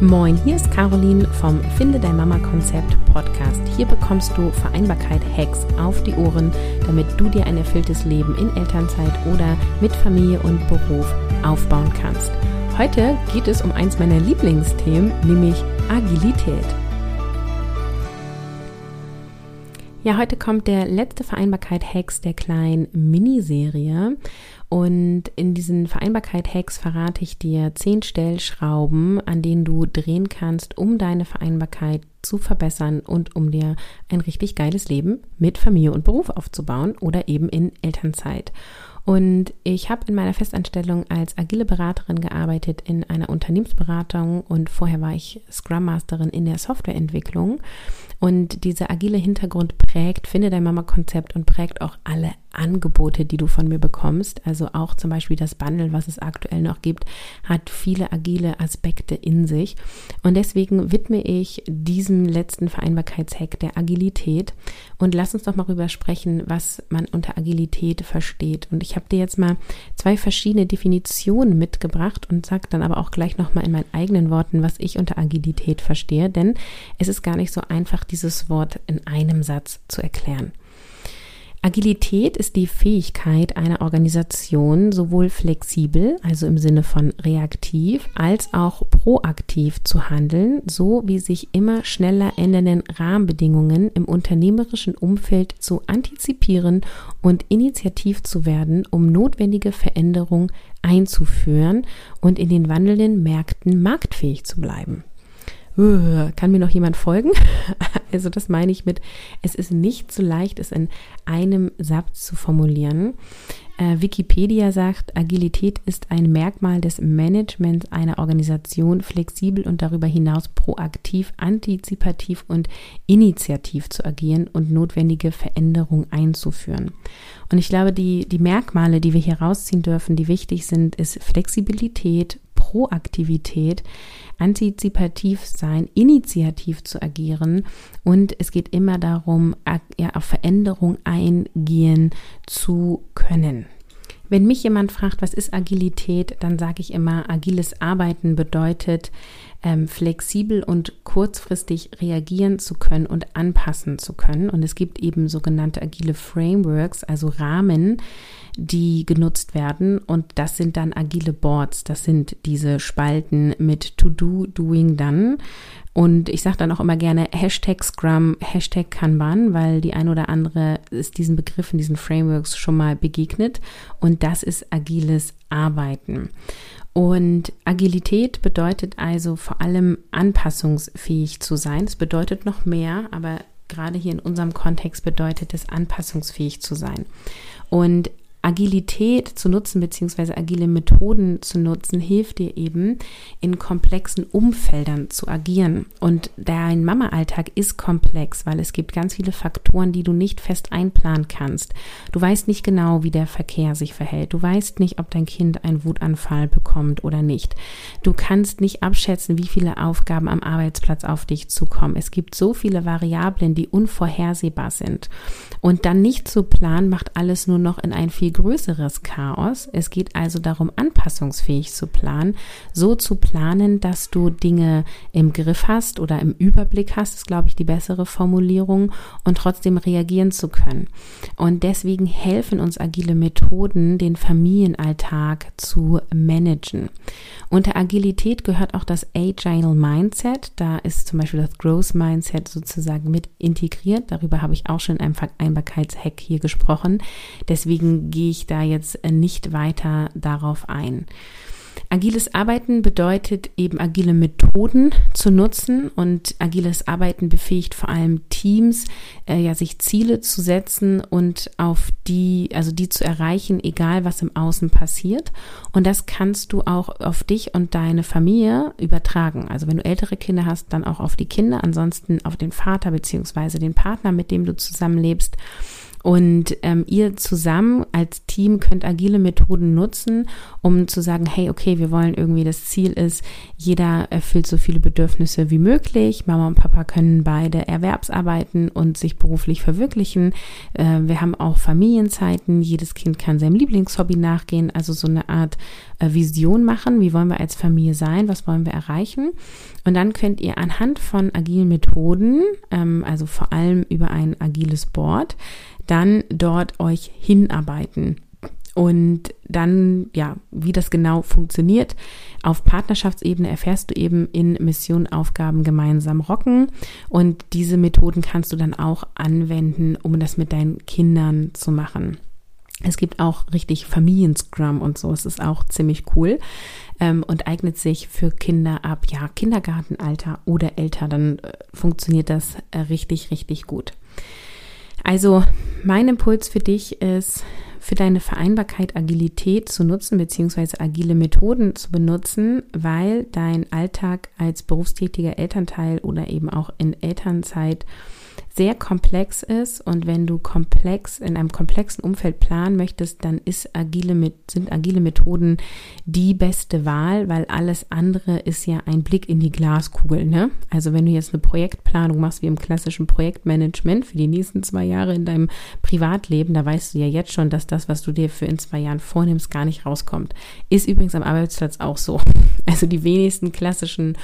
Moin, hier ist Caroline vom Finde dein Mama Konzept Podcast. Hier bekommst du Vereinbarkeit Hacks auf die Ohren, damit du dir ein erfülltes Leben in Elternzeit oder mit Familie und Beruf aufbauen kannst. Heute geht es um eins meiner Lieblingsthemen, nämlich Agilität. Ja, heute kommt der letzte Vereinbarkeit-Hacks der kleinen Miniserie. Und in diesen Vereinbarkeit-Hacks verrate ich dir zehn Stellschrauben, an denen du drehen kannst, um deine Vereinbarkeit zu verbessern und um dir ein richtig geiles Leben mit Familie und Beruf aufzubauen oder eben in Elternzeit. Und ich habe in meiner Festanstellung als agile Beraterin gearbeitet in einer Unternehmensberatung und vorher war ich Scrum Masterin in der Softwareentwicklung. Und dieser agile Hintergrund prägt, finde dein Mama-Konzept und prägt auch alle Angebote, die du von mir bekommst. Also auch zum Beispiel das Bundle, was es aktuell noch gibt, hat viele agile Aspekte in sich. Und deswegen widme ich diesem letzten Vereinbarkeitshack der Agilität. Und lass uns doch mal rüber sprechen, was man unter Agilität versteht. Und ich habe dir jetzt mal zwei verschiedene Definitionen mitgebracht und sage dann aber auch gleich nochmal in meinen eigenen Worten, was ich unter Agilität verstehe. Denn es ist gar nicht so einfach, dieses Wort in einem Satz zu erklären. Agilität ist die Fähigkeit einer Organisation, sowohl flexibel, also im Sinne von reaktiv, als auch proaktiv zu handeln, so wie sich immer schneller ändernden Rahmenbedingungen im unternehmerischen Umfeld zu antizipieren und initiativ zu werden, um notwendige Veränderungen einzuführen und in den wandelnden Märkten marktfähig zu bleiben. Kann mir noch jemand folgen? Also das meine ich mit, es ist nicht so leicht, es in einem Satz zu formulieren. Äh, Wikipedia sagt, Agilität ist ein Merkmal des Managements einer Organisation, flexibel und darüber hinaus proaktiv, antizipativ und initiativ zu agieren und notwendige Veränderungen einzuführen. Und ich glaube, die, die Merkmale, die wir hier rausziehen dürfen, die wichtig sind, ist Flexibilität, Proaktivität, antizipativ sein, initiativ zu agieren und es geht immer darum, ja, auf Veränderung eingehen zu können. Wenn mich jemand fragt, was ist Agilität, dann sage ich immer, agiles Arbeiten bedeutet, ähm, flexibel und kurzfristig reagieren zu können und anpassen zu können. Und es gibt eben sogenannte agile Frameworks, also Rahmen, die genutzt werden. Und das sind dann agile Boards. Das sind diese Spalten mit To Do, Doing, Done. Und ich sage dann auch immer gerne Hashtag Scrum, Hashtag Kanban, weil die ein oder andere ist diesen Begriffen, diesen Frameworks schon mal begegnet. Und das ist agiles Arbeiten. Und Agilität bedeutet also vor allem anpassungsfähig zu sein. Es bedeutet noch mehr, aber gerade hier in unserem Kontext bedeutet es anpassungsfähig zu sein. Und Agilität zu nutzen, beziehungsweise agile Methoden zu nutzen, hilft dir eben, in komplexen Umfeldern zu agieren. Und dein Mama-Alltag ist komplex, weil es gibt ganz viele Faktoren, die du nicht fest einplanen kannst. Du weißt nicht genau, wie der Verkehr sich verhält. Du weißt nicht, ob dein Kind einen Wutanfall bekommt oder nicht. Du kannst nicht abschätzen, wie viele Aufgaben am Arbeitsplatz auf dich zukommen. Es gibt so viele Variablen, die unvorhersehbar sind. Und dann nicht zu planen, macht alles nur noch in ein viel viel größeres Chaos. Es geht also darum, anpassungsfähig zu planen, so zu planen, dass du Dinge im Griff hast oder im Überblick hast, ist, glaube ich, die bessere Formulierung, und trotzdem reagieren zu können. Und deswegen helfen uns agile Methoden, den Familienalltag zu managen. Unter Agilität gehört auch das Agile Mindset. Da ist zum Beispiel das Growth Mindset sozusagen mit integriert. Darüber habe ich auch schon in einem Vereinbarkeitshack hier gesprochen. Deswegen gehe ich da jetzt nicht weiter darauf ein. Agiles Arbeiten bedeutet eben agile Methoden zu nutzen und agiles Arbeiten befähigt vor allem Teams, äh, ja, sich Ziele zu setzen und auf die, also die zu erreichen, egal was im Außen passiert. Und das kannst du auch auf dich und deine Familie übertragen. Also wenn du ältere Kinder hast, dann auch auf die Kinder, ansonsten auf den Vater beziehungsweise den Partner, mit dem du zusammenlebst. Und ähm, ihr zusammen als Team könnt agile Methoden nutzen, um zu sagen, hey, okay, wir wollen irgendwie, das Ziel ist, jeder erfüllt so viele Bedürfnisse wie möglich. Mama und Papa können beide Erwerbsarbeiten und sich beruflich verwirklichen. Äh, wir haben auch Familienzeiten. Jedes Kind kann seinem Lieblingshobby nachgehen. Also so eine Art äh, Vision machen. Wie wollen wir als Familie sein? Was wollen wir erreichen? Und dann könnt ihr anhand von agilen Methoden, ähm, also vor allem über ein agiles Board, dann dort euch hinarbeiten. Und dann, ja, wie das genau funktioniert, auf Partnerschaftsebene erfährst du eben in Mission Aufgaben gemeinsam rocken. Und diese Methoden kannst du dann auch anwenden, um das mit deinen Kindern zu machen. Es gibt auch richtig Familienscrum und so. Es ist auch ziemlich cool ähm, und eignet sich für Kinder ab ja Kindergartenalter oder älter. Dann äh, funktioniert das äh, richtig, richtig gut. Also mein Impuls für dich ist, für deine Vereinbarkeit Agilität zu nutzen, beziehungsweise agile Methoden zu benutzen, weil dein Alltag als berufstätiger Elternteil oder eben auch in Elternzeit sehr komplex ist und wenn du komplex in einem komplexen Umfeld planen möchtest, dann ist agile, sind agile Methoden die beste Wahl, weil alles andere ist ja ein Blick in die Glaskugel. Ne? Also wenn du jetzt eine Projektplanung machst wie im klassischen Projektmanagement für die nächsten zwei Jahre in deinem Privatleben, da weißt du ja jetzt schon, dass das, was du dir für in zwei Jahren vornimmst, gar nicht rauskommt. Ist übrigens am Arbeitsplatz auch so. Also die wenigsten klassischen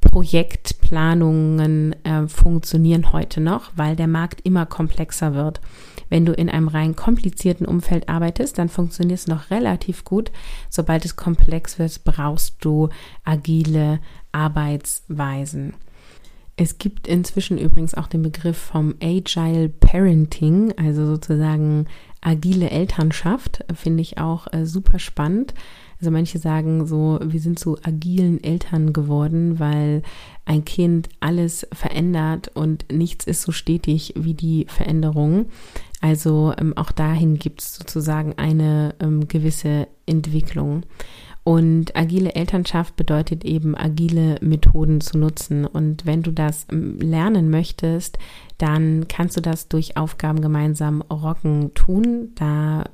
Projektplanungen äh, funktionieren heute noch, weil der Markt immer komplexer wird. Wenn du in einem rein komplizierten Umfeld arbeitest, dann funktioniert es noch relativ gut. Sobald es komplex wird, brauchst du agile Arbeitsweisen. Es gibt inzwischen übrigens auch den Begriff vom Agile Parenting, also sozusagen agile Elternschaft, finde ich auch äh, super spannend. Also manche sagen so, wir sind zu agilen Eltern geworden, weil ein Kind alles verändert und nichts ist so stetig wie die Veränderung. Also ähm, auch dahin gibt es sozusagen eine ähm, gewisse Entwicklung. Und agile Elternschaft bedeutet eben, agile Methoden zu nutzen. Und wenn du das ähm, lernen möchtest, dann kannst du das durch Aufgaben gemeinsam rocken tun. Da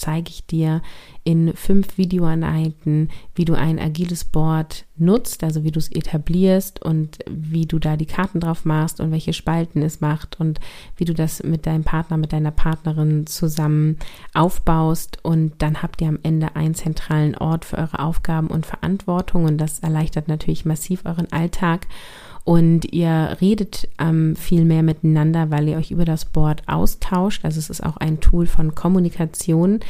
zeige ich dir in fünf Videoeinheiten, wie du ein agiles Board nutzt, also wie du es etablierst und wie du da die Karten drauf machst und welche Spalten es macht und wie du das mit deinem Partner, mit deiner Partnerin zusammen aufbaust. Und dann habt ihr am Ende einen zentralen Ort für eure Aufgaben und Verantwortung. Und das erleichtert natürlich massiv euren Alltag und ihr redet ähm, viel mehr miteinander, weil ihr euch über das Board austauscht. Also es ist auch ein Tool von Kommunikation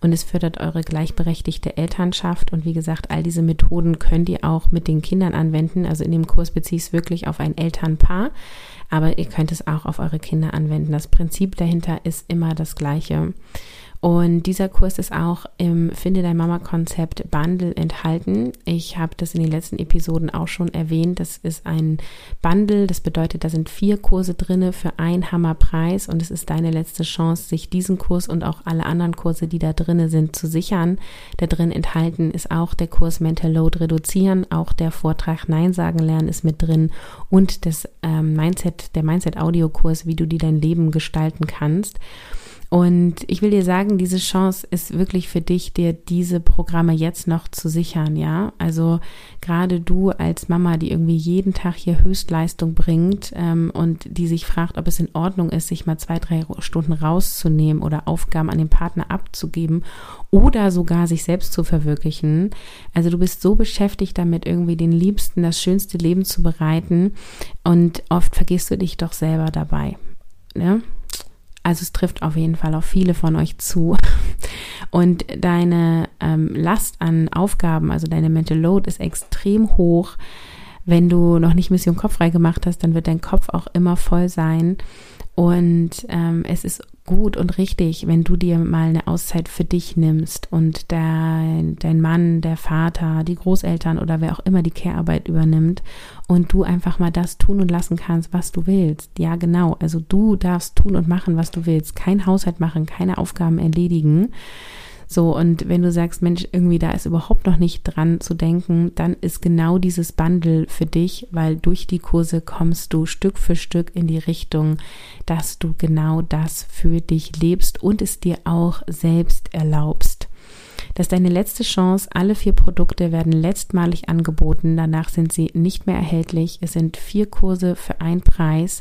und es fördert eure gleichberechtigte Elternschaft. Und wie gesagt, all diese Methoden könnt ihr auch mit den Kindern anwenden. Also in dem Kurs beziehe ich es wirklich auf ein Elternpaar, aber ihr könnt es auch auf eure Kinder anwenden. Das Prinzip dahinter ist immer das gleiche. Und dieser Kurs ist auch im Finde dein Mama Konzept Bundle enthalten. Ich habe das in den letzten Episoden auch schon erwähnt. Das ist ein Bundle. Das bedeutet, da sind vier Kurse drinne für einen Hammerpreis und es ist deine letzte Chance, sich diesen Kurs und auch alle anderen Kurse, die da drinne sind, zu sichern. Da drin enthalten ist auch der Kurs Mental Load reduzieren, auch der Vortrag Nein sagen lernen ist mit drin und das ähm, Mindset, der Mindset Audiokurs, wie du dir dein Leben gestalten kannst. Und ich will dir sagen, diese Chance ist wirklich für dich, dir diese Programme jetzt noch zu sichern, ja. Also gerade du als Mama, die irgendwie jeden Tag hier Höchstleistung bringt ähm, und die sich fragt, ob es in Ordnung ist, sich mal zwei, drei Stunden rauszunehmen oder Aufgaben an den Partner abzugeben oder sogar sich selbst zu verwirklichen. Also du bist so beschäftigt damit, irgendwie den Liebsten das schönste Leben zu bereiten und oft vergisst du dich doch selber dabei. Ne? Also es trifft auf jeden Fall auf viele von euch zu. Und deine ähm, Last an Aufgaben, also deine Mental Load ist extrem hoch. Wenn du noch nicht Mission Kopf frei gemacht hast, dann wird dein Kopf auch immer voll sein. Und ähm, es ist gut und richtig, wenn du dir mal eine Auszeit für dich nimmst und dein, dein Mann, der Vater, die Großeltern oder wer auch immer die Care-Arbeit übernimmt und du einfach mal das tun und lassen kannst, was du willst. Ja, genau. Also du darfst tun und machen, was du willst. Kein Haushalt machen, keine Aufgaben erledigen, So, und wenn du sagst, Mensch, irgendwie da ist überhaupt noch nicht dran zu denken, dann ist genau dieses Bundle für dich, weil durch die Kurse kommst du Stück für Stück in die Richtung, dass du genau das für dich lebst und es dir auch selbst erlaubst. Das ist deine letzte Chance. Alle vier Produkte werden letztmalig angeboten. Danach sind sie nicht mehr erhältlich. Es sind vier Kurse für einen Preis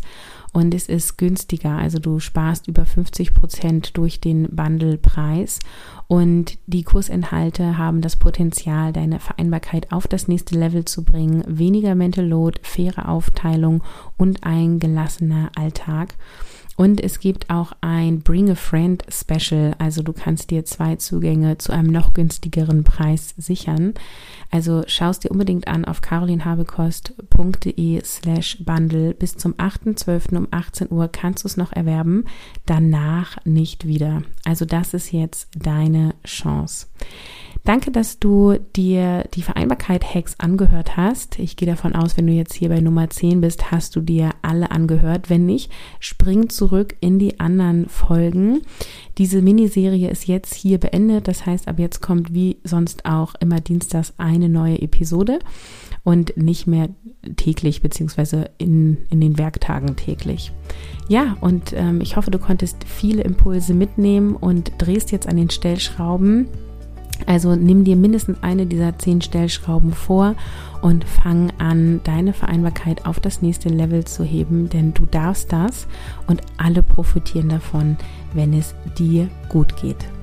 und es ist günstiger. Also du sparst über 50 Prozent durch den Bundle-Preis und die Kursinhalte haben das Potenzial, deine Vereinbarkeit auf das nächste Level zu bringen. Weniger Mental Load, faire Aufteilung und ein gelassener Alltag. Und es gibt auch ein Bring a Friend Special, also du kannst dir zwei Zugänge zu einem noch günstigeren Preis sichern. Also schaust dir unbedingt an auf carolinhabekost.de slash bundle. Bis zum 8.12. um 18 Uhr kannst du es noch erwerben, danach nicht wieder. Also das ist jetzt deine Chance. Danke, dass du dir die Vereinbarkeit-Hacks angehört hast. Ich gehe davon aus, wenn du jetzt hier bei Nummer 10 bist, hast du dir alle angehört. Wenn nicht, spring zurück in die anderen Folgen. Diese Miniserie ist jetzt hier beendet. Das heißt, ab jetzt kommt wie sonst auch immer dienstags eine neue Episode und nicht mehr täglich, beziehungsweise in, in den Werktagen täglich. Ja, und ähm, ich hoffe, du konntest viele Impulse mitnehmen und drehst jetzt an den Stellschrauben also nimm dir mindestens eine dieser zehn Stellschrauben vor und fang an, deine Vereinbarkeit auf das nächste Level zu heben, denn du darfst das und alle profitieren davon, wenn es dir gut geht.